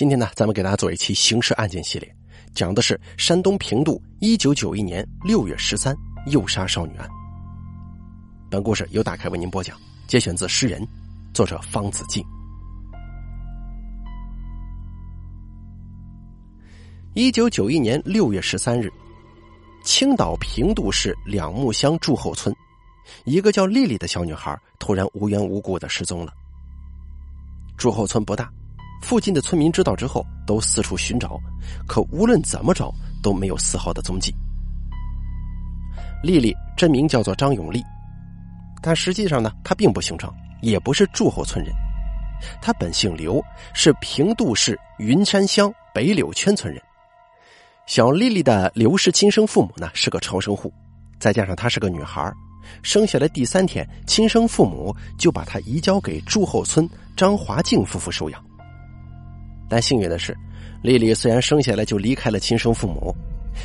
今天呢，咱们给大家做一期刑事案件系列，讲的是山东平度一九九一年六月十三诱杀少女案。本故事由打开为您播讲，节选自诗人，作者方子敬。一九九一年六月十三日，青岛平度市两木乡祝后村，一个叫丽丽的小女孩突然无缘无故的失踪了。祝后村不大。附近的村民知道之后，都四处寻找，可无论怎么找都没有丝毫的踪迹。丽丽真名叫做张永丽，但实际上呢，她并不姓张，也不是祝后村人，她本姓刘，是平度市云山乡北柳圈村人。小丽丽的刘氏亲生父母呢是个超生户，再加上她是个女孩，生下来第三天，亲生父母就把她移交给祝后村张华静夫妇收养。但幸运的是，丽丽虽然生下来就离开了亲生父母，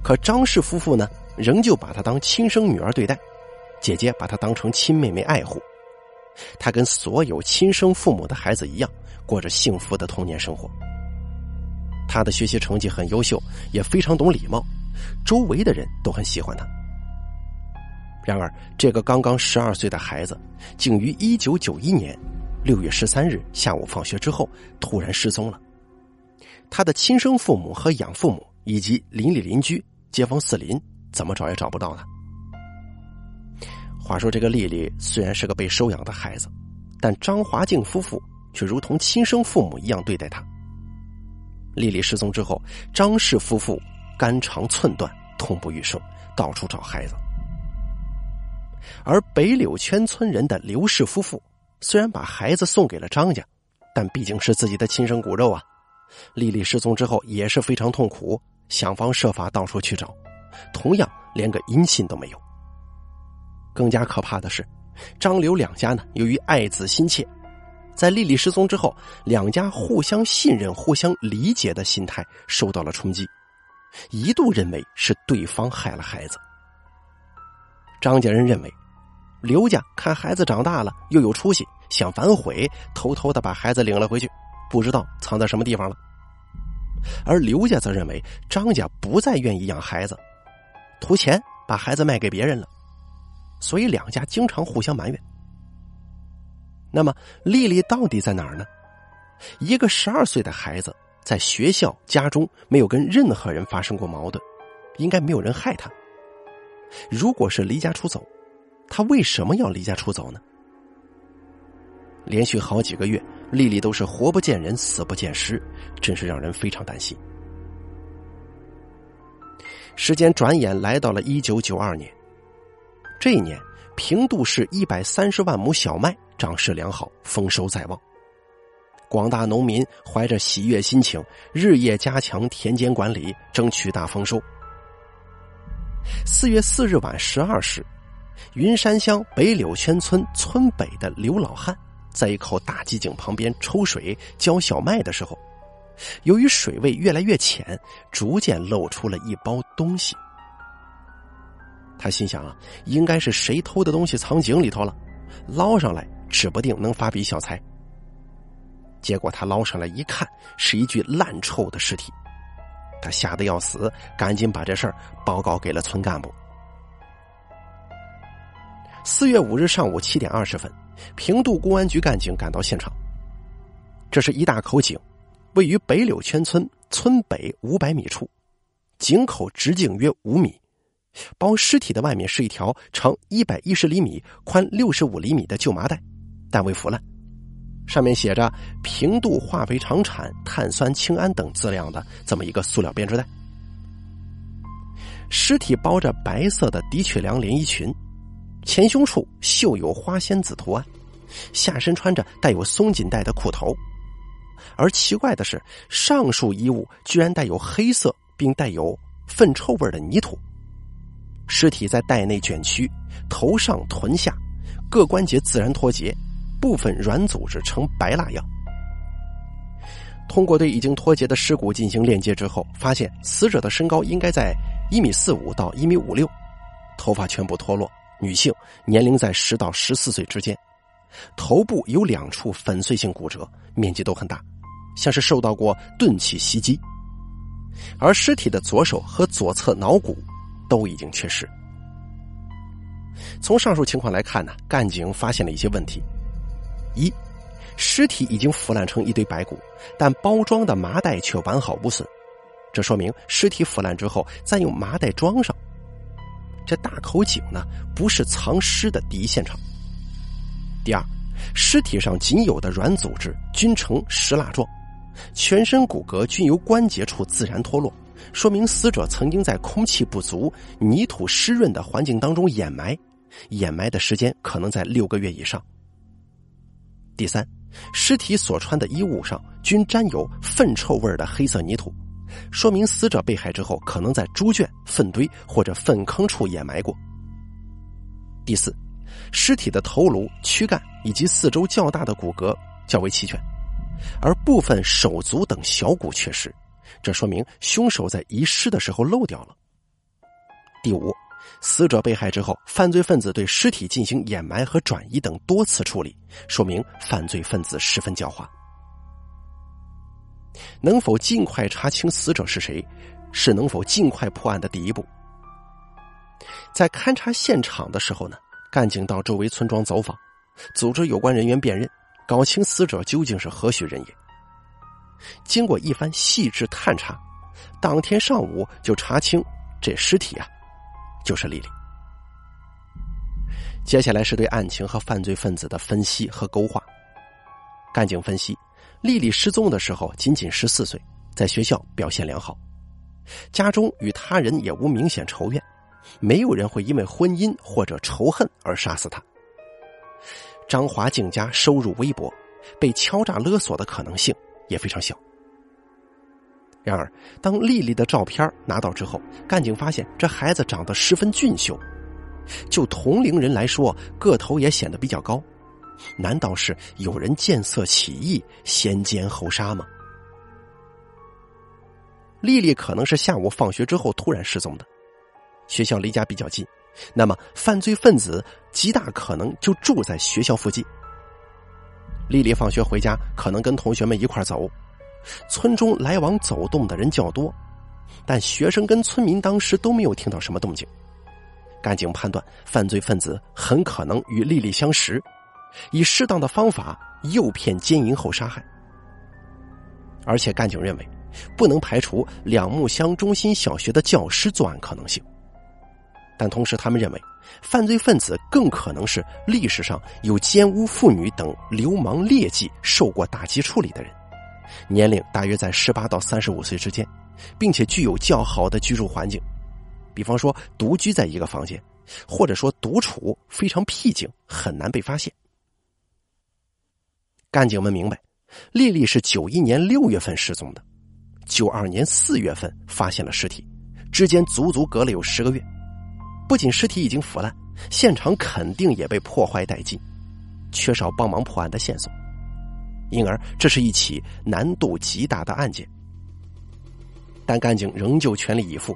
可张氏夫妇呢，仍旧把她当亲生女儿对待，姐姐把她当成亲妹妹爱护。她跟所有亲生父母的孩子一样，过着幸福的童年生活。她的学习成绩很优秀，也非常懂礼貌，周围的人都很喜欢她。然而，这个刚刚十二岁的孩子，竟于一九九一年六月十三日下午放学之后突然失踪了。他的亲生父母和养父母以及邻里邻居、街坊四邻，怎么找也找不到他。话说，这个丽丽虽然是个被收养的孩子，但张华静夫妇却如同亲生父母一样对待她。丽丽失踪之后，张氏夫妇肝肠寸断，痛不欲生，到处找孩子。而北柳圈村人的刘氏夫妇，虽然把孩子送给了张家，但毕竟是自己的亲生骨肉啊。丽丽失踪之后也是非常痛苦，想方设法到处去找，同样连个音信都没有。更加可怕的是，张刘两家呢，由于爱子心切，在丽丽失踪之后，两家互相信任、互相理解的心态受到了冲击，一度认为是对方害了孩子。张家人认为，刘家看孩子长大了又有出息，想反悔，偷偷的把孩子领了回去。不知道藏在什么地方了，而刘家则认为张家不再愿意养孩子，图钱把孩子卖给别人了，所以两家经常互相埋怨。那么丽丽到底在哪儿呢？一个十二岁的孩子在学校、家中没有跟任何人发生过矛盾，应该没有人害他。如果是离家出走，他为什么要离家出走呢？连续好几个月。丽丽都是活不见人，死不见尸，真是让人非常担心。时间转眼来到了一九九二年，这一年平度市一百三十万亩小麦长势良好，丰收在望。广大农民怀着喜悦心情，日夜加强田间管理，争取大丰收。四月四日晚十二时，云山乡北柳圈村村北的刘老汉。在一口大机井旁边抽水浇小麦的时候，由于水位越来越浅，逐渐露出了一包东西。他心想啊，应该是谁偷的东西藏井里头了，捞上来指不定能发笔小财。结果他捞上来一看，是一具烂臭的尸体，他吓得要死，赶紧把这事儿报告给了村干部。四月五日上午七点二十分。平度公安局干警赶到现场，这是一大口井，位于北柳圈村村北五百米处，井口直径约五米，包尸体的外面是一条长一百一十厘米、宽六十五厘米的旧麻袋，但未腐烂，上面写着“平度化肥厂产碳酸氢铵”等字样的这么一个塑料编织袋。尸体包着白色的的确良连衣裙。前胸处绣有花仙子图案，下身穿着带有松紧带的裤头，而奇怪的是，上述衣物居然带有黑色并带有粪臭味的泥土。尸体在袋内卷曲，头上臀下各关节自然脱节，部分软组织呈白蜡样。通过对已经脱节的尸骨进行链接之后，发现死者的身高应该在一米四五到一米五六，头发全部脱落。女性年龄在十到十四岁之间，头部有两处粉碎性骨折，面积都很大，像是受到过钝器袭击，而尸体的左手和左侧脑骨都已经缺失。从上述情况来看呢，干警发现了一些问题：一，尸体已经腐烂成一堆白骨，但包装的麻袋却完好无损，这说明尸体腐烂之后再用麻袋装上。这大口井呢，不是藏尸的第一现场。第二，尸体上仅有的软组织均呈石蜡状，全身骨骼均由关节处自然脱落，说明死者曾经在空气不足、泥土湿润的环境当中掩埋。掩埋的时间可能在六个月以上。第三，尸体所穿的衣物上均沾有粪臭味的黑色泥土，说明死者被害之后可能在猪圈、粪堆或者粪坑处掩埋过。第四，尸体的头颅、躯干以及四周较大的骨骼较为齐全，而部分手足等小骨缺失，这说明凶手在遗失的时候漏掉了。第五。死者被害之后，犯罪分子对尸体进行掩埋和转移等多次处理，说明犯罪分子十分狡猾。能否尽快查清死者是谁，是能否尽快破案的第一步。在勘察现场的时候呢，干警到周围村庄走访，组织有关人员辨认，搞清死者究竟是何许人也。经过一番细致探查，当天上午就查清这尸体啊。就是丽丽。接下来是对案情和犯罪分子的分析和勾画。干警分析，丽丽失踪的时候仅仅十四岁，在学校表现良好，家中与他人也无明显仇怨，没有人会因为婚姻或者仇恨而杀死她。张华静家收入微薄，被敲诈勒索的可能性也非常小。然而，当丽丽的照片拿到之后，干警发现这孩子长得十分俊秀，就同龄人来说，个头也显得比较高。难道是有人见色起意，先奸后杀吗？丽丽可能是下午放学之后突然失踪的，学校离家比较近，那么犯罪分子极大可能就住在学校附近。丽丽放学回家，可能跟同学们一块走。村中来往走动的人较多，但学生跟村民当时都没有听到什么动静。干警判断，犯罪分子很可能与丽丽相识，以适当的方法诱骗奸淫后杀害。而且，干警认为，不能排除两木乡中心小学的教师作案可能性。但同时，他们认为，犯罪分子更可能是历史上有奸污妇女等流氓劣迹受过打击处理的人。年龄大约在十八到三十五岁之间，并且具有较好的居住环境，比方说独居在一个房间，或者说独处非常僻静，很难被发现。干警们明白，丽丽是九一年六月份失踪的，九二年四月份发现了尸体，之间足足隔了有十个月。不仅尸体已经腐烂，现场肯定也被破坏殆尽，缺少帮忙破案的线索。因而，这是一起难度极大的案件。但干警仍旧全力以赴，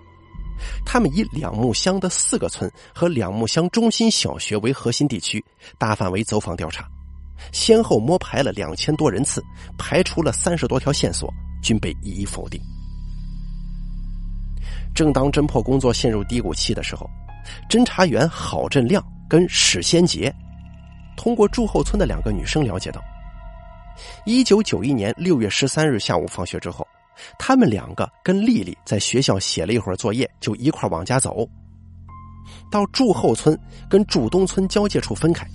他们以两木乡的四个村和两木乡中心小学为核心地区，大范围走访调查，先后摸排了两千多人次，排除了三十多条线索，均被一一否定。正当侦破工作陷入低谷期的时候，侦查员郝振亮跟史先杰通过祝后村的两个女生了解到。一九九一年六月十三日下午放学之后，他们两个跟丽丽在学校写了一会儿作业，就一块往家走。到祝后村跟祝东村交界处分开。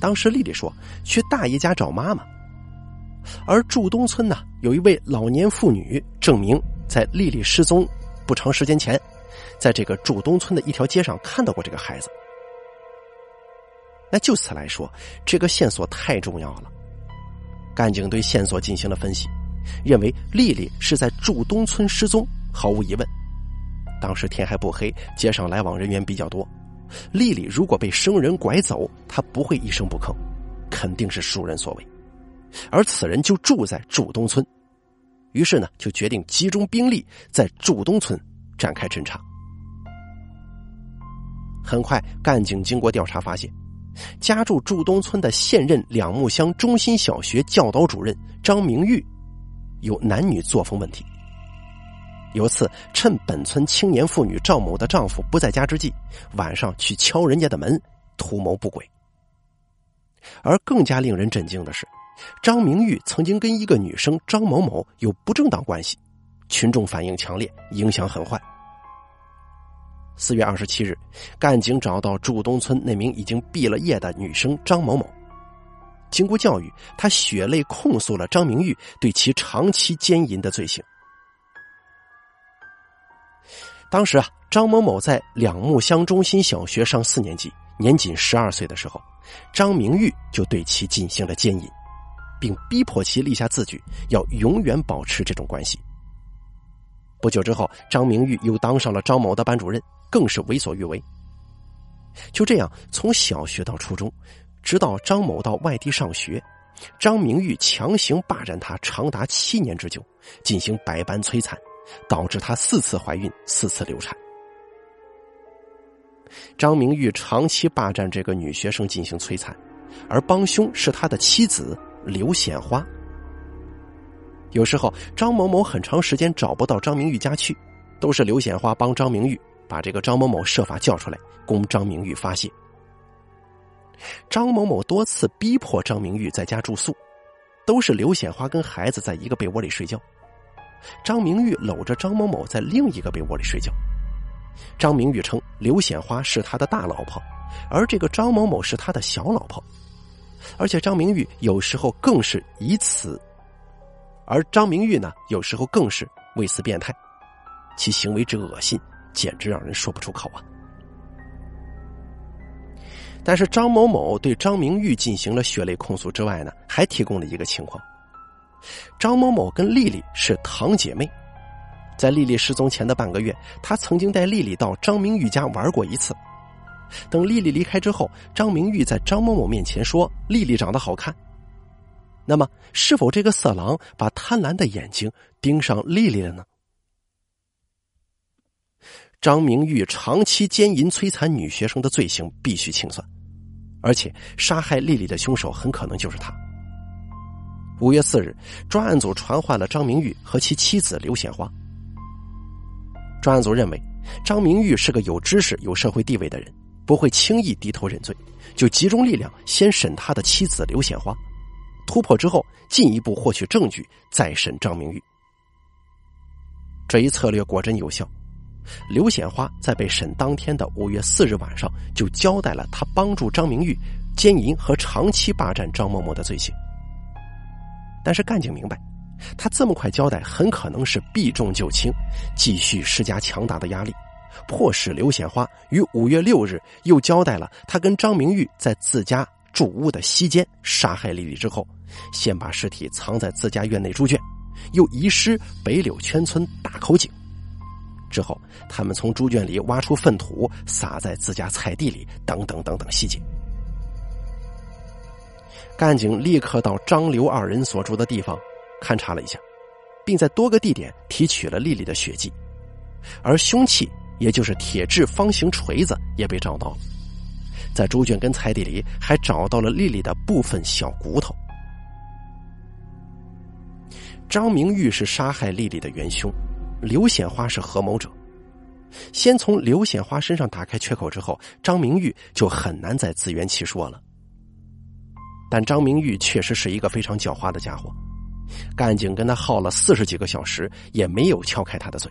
当时丽丽说去大爷家找妈妈，而祝东村呢有一位老年妇女证明，在丽丽失踪不长时间前，在这个祝东村的一条街上看到过这个孩子。那就此来说，这个线索太重要了。干警对线索进行了分析，认为丽丽是在祝东村失踪，毫无疑问。当时天还不黑，街上来往人员比较多。丽丽如果被生人拐走，她不会一声不吭，肯定是熟人所为。而此人就住在祝东村，于是呢，就决定集中兵力在祝东村展开侦查。很快，干警经过调查发现。家住祝东村的现任两木乡中心小学教导主任张明玉，有男女作风问题。有次趁本村青年妇女赵某的丈夫不在家之际，晚上去敲人家的门，图谋不轨。而更加令人震惊的是，张明玉曾经跟一个女生张某某有不正当关系，群众反应强烈，影响很坏。四月二十七日，干警找到祝东村那名已经毕了业的女生张某某。经过教育，他血泪控诉了张明玉对其长期奸淫的罪行。当时啊，张某某在两木乡中心小学上四年级，年仅十二岁的时候，张明玉就对其进行了奸淫，并逼迫其立下字据，要永远保持这种关系。不久之后，张明玉又当上了张某的班主任。更是为所欲为。就这样，从小学到初中，直到张某到外地上学，张明玉强行霸占他长达七年之久，进行百般摧残，导致她四次怀孕，四次流产。张明玉长期霸占这个女学生进行摧残，而帮凶是他的妻子刘显花。有时候，张某某很长时间找不到张明玉家去，都是刘显花帮张明玉。把这个张某某设法叫出来，供张明玉发泄。张某某多次逼迫张明玉在家住宿，都是刘显花跟孩子在一个被窝里睡觉，张明玉搂着张某某在另一个被窝里睡觉。张明玉称刘显花是他的大老婆，而这个张某某是他的小老婆，而且张明玉有时候更是以此，而张明玉呢，有时候更是为此变态，其行为之恶心。简直让人说不出口啊！但是张某某对张明玉进行了血泪控诉之外呢，还提供了一个情况：张某某跟丽丽是堂姐妹，在丽丽失踪前的半个月，他曾经带丽丽到张明玉家玩过一次。等丽丽离开之后，张明玉在张某某面前说丽丽长得好看。那么，是否这个色狼把贪婪的眼睛盯上丽丽了呢？张明玉长期奸淫摧残女学生的罪行必须清算，而且杀害丽丽的凶手很可能就是他。五月四日，专案组传唤了张明玉和其妻子刘显花。专案组认为，张明玉是个有知识、有社会地位的人，不会轻易低头认罪，就集中力量先审他的妻子刘显花，突破之后进一步获取证据，再审张明玉。这一策略果真有效。刘显花在被审当天的五月四日晚上就交代了他帮助张明玉奸淫和长期霸占张某某的罪行。但是干警明白，他这么快交代很可能是避重就轻，继续施加强大的压力，迫使刘显花于五月六日又交代了他跟张明玉在自家住屋的西间杀害丽丽之后，先把尸体藏在自家院内猪圈，又遗失北柳圈村大口井。之后，他们从猪圈里挖出粪土，撒在自家菜地里，等等等等细节。干警立刻到张刘二人所住的地方勘察了一下，并在多个地点提取了丽丽的血迹，而凶器，也就是铁质方形锤子，也被找到了。在猪圈跟菜地里，还找到了丽丽的部分小骨头。张明玉是杀害丽丽的元凶。刘显花是合谋者，先从刘显花身上打开缺口之后，张明玉就很难再自圆其说了。但张明玉确实是一个非常狡猾的家伙，干警跟他耗了四十几个小时，也没有撬开他的嘴。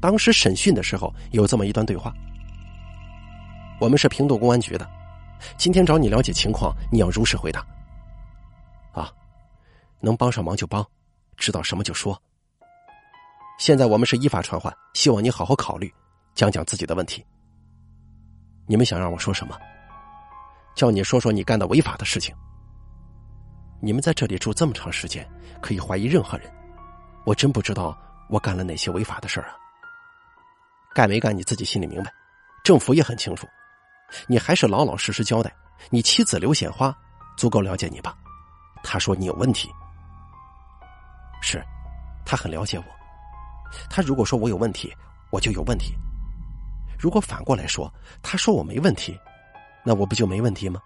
当时审讯的时候有这么一段对话：“我们是平度公安局的，今天找你了解情况，你要如实回答。啊，能帮上忙就帮。”知道什么就说。现在我们是依法传唤，希望你好好考虑，讲讲自己的问题。你们想让我说什么？叫你说说你干的违法的事情。你们在这里住这么长时间，可以怀疑任何人。我真不知道我干了哪些违法的事儿啊。干没干你自己心里明白，政府也很清楚。你还是老老实实交代。你妻子刘显花足够了解你吧？他说你有问题。是，他很了解我。他如果说我有问题，我就有问题；如果反过来说，他说我没问题，那我不就没问题吗？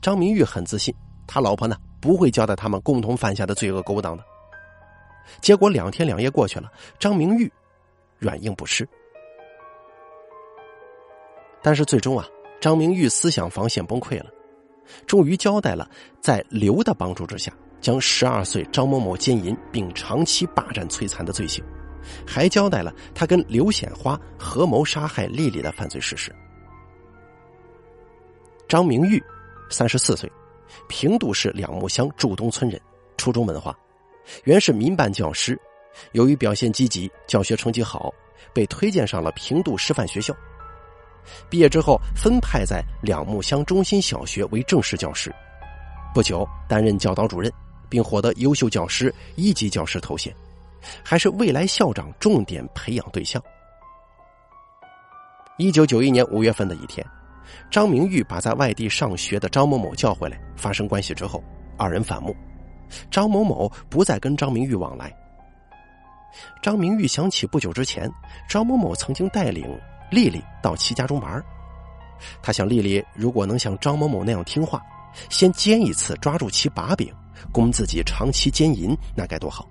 张明玉很自信，他老婆呢不会交代他们共同犯下的罪恶勾当的。结果两天两夜过去了，张明玉软硬不吃。但是最终啊，张明玉思想防线崩溃了，终于交代了在刘的帮助之下，将十二岁张某某奸淫并长期霸占摧残的罪行，还交代了他跟刘显花合谋杀害丽丽的犯罪事实。张明玉，三十四岁，平度市两木乡祝东村人，初中文化，原是民办教师，由于表现积极，教学成绩好，被推荐上了平度师范学校。毕业之后，分派在两木乡中心小学为正式教师，不久担任教导主任，并获得优秀教师一级教师头衔，还是未来校长重点培养对象。一九九一年五月份的一天，张明玉把在外地上学的张某某叫回来，发生关系之后，二人反目，张某某不再跟张明玉往来。张明玉想起不久之前，张某某曾经带领。丽丽到其家中玩，他想丽丽如果能像张某某那样听话，先奸一次抓住其把柄，供自己长期奸淫，那该多好。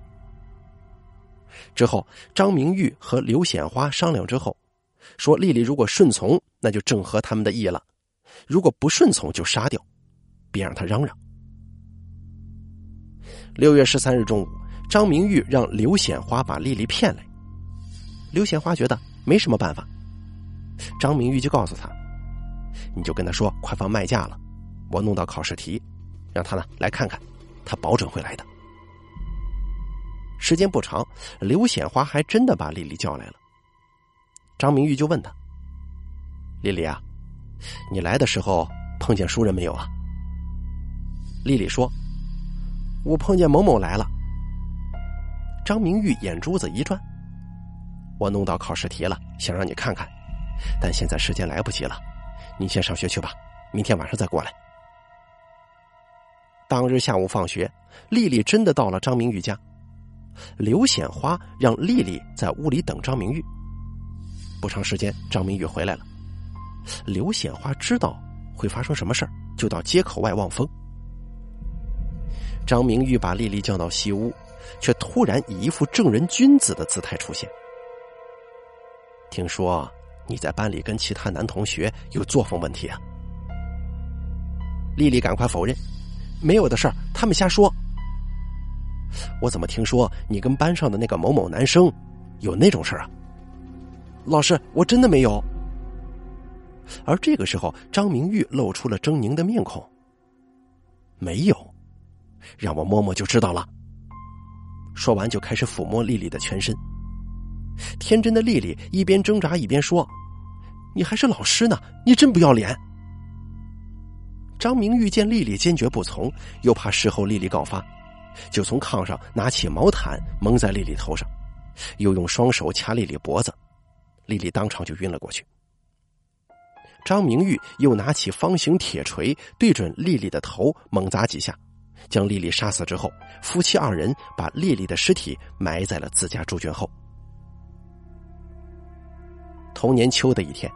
之后，张明玉和刘显花商量之后，说丽丽如果顺从，那就正合他们的意了；如果不顺从，就杀掉，别让他嚷嚷。六月十三日中午，张明玉让刘显花把丽丽骗来，刘显花觉得没什么办法。张明玉就告诉他：“你就跟他说快放卖假了，我弄到考试题，让他呢来看看，他保准会来的。”时间不长，刘显花还真的把丽丽叫来了。张明玉就问他：“丽丽啊，你来的时候碰见熟人没有啊？”丽丽说：“我碰见某某来了。”张明玉眼珠子一转：“我弄到考试题了，想让你看看。”但现在时间来不及了，你先上学去吧，明天晚上再过来。当日下午放学，丽丽真的到了张明玉家。刘显花让丽丽在屋里等张明玉。不长时间，张明玉回来了。刘显花知道会发生什么事儿就到街口外望风。张明玉把丽丽叫到西屋，却突然以一副正人君子的姿态出现。听说。你在班里跟其他男同学有作风问题啊？丽丽赶快否认，没有的事儿，他们瞎说。我怎么听说你跟班上的那个某某男生有那种事儿啊？老师，我真的没有。而这个时候，张明玉露出了狰狞的面孔。没有，让我摸摸就知道了。说完，就开始抚摸丽丽的全身。天真的丽丽一边挣扎一边说：“你还是老师呢，你真不要脸。”张明玉见丽丽坚决不从，又怕事后丽丽告发，就从炕上拿起毛毯蒙在丽丽头上，又用双手掐丽丽脖子，丽丽当场就晕了过去。张明玉又拿起方形铁锤对准丽丽的头猛砸几下，将丽丽杀死之后，夫妻二人把丽丽的尸体埋在了自家猪圈后。同年秋的一天，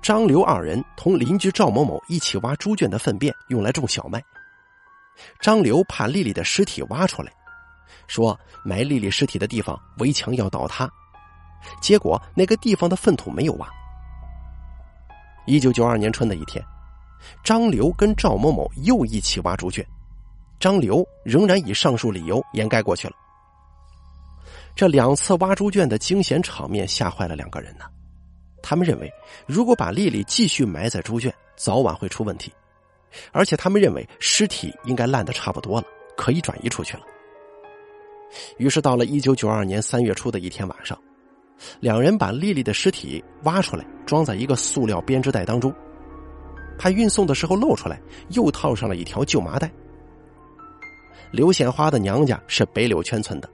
张刘二人同邻居赵某某一起挖猪圈的粪便，用来种小麦。张刘怕丽丽的尸体挖出来，说埋丽丽尸体的地方围墙要倒塌，结果那个地方的粪土没有挖。一九九二年春的一天，张刘跟赵某某又一起挖猪圈，张刘仍然以上述理由掩盖过去了。这两次挖猪圈的惊险场面吓坏了两个人呢。他们认为，如果把丽丽继续埋在猪圈，早晚会出问题。而且他们认为尸体应该烂的差不多了，可以转移出去了。于是，到了一九九二年三月初的一天晚上，两人把丽丽的尸体挖出来，装在一个塑料编织袋当中，怕运送的时候露出来，又套上了一条旧麻袋。刘显花的娘家是北柳圈村的，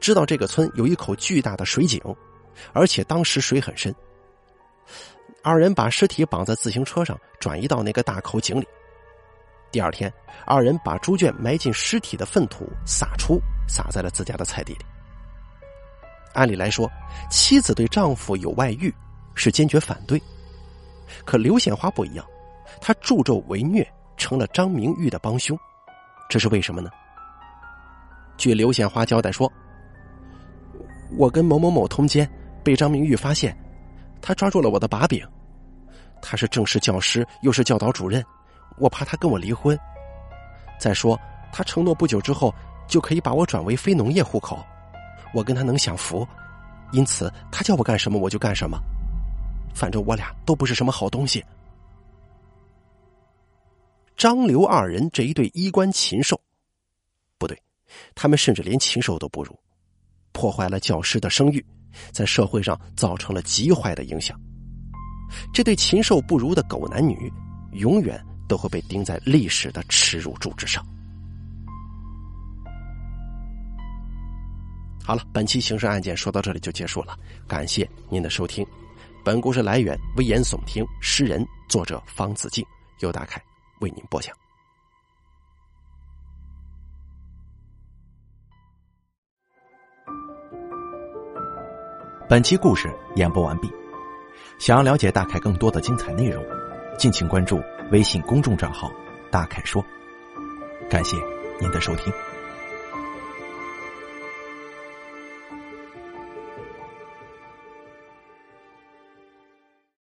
知道这个村有一口巨大的水井，而且当时水很深。二人把尸体绑在自行车上，转移到那个大口井里。第二天，二人把猪圈埋进尸体的粪土撒出，撒在了自家的菜地里。按理来说，妻子对丈夫有外遇是坚决反对，可刘显花不一样，她助纣为虐，成了张明玉的帮凶，这是为什么呢？据刘显华交代说，我跟某某某通奸，被张明玉发现，他抓住了我的把柄。他是正式教师，又是教导主任，我怕他跟我离婚。再说，他承诺不久之后就可以把我转为非农业户口，我跟他能享福，因此他叫我干什么我就干什么。反正我俩都不是什么好东西。张刘二人这一对衣冠禽兽，不对，他们甚至连禽兽都不如，破坏了教师的声誉，在社会上造成了极坏的影响。这对禽兽不如的狗男女，永远都会被钉在历史的耻辱柱之上。好了，本期刑事案件说到这里就结束了，感谢您的收听。本故事来源危言耸听，诗人作者方子敬，由大凯为您播讲。本期故事演播完毕。想要了解大凯更多的精彩内容，敬请关注微信公众账号“大凯说”。感谢您的收听。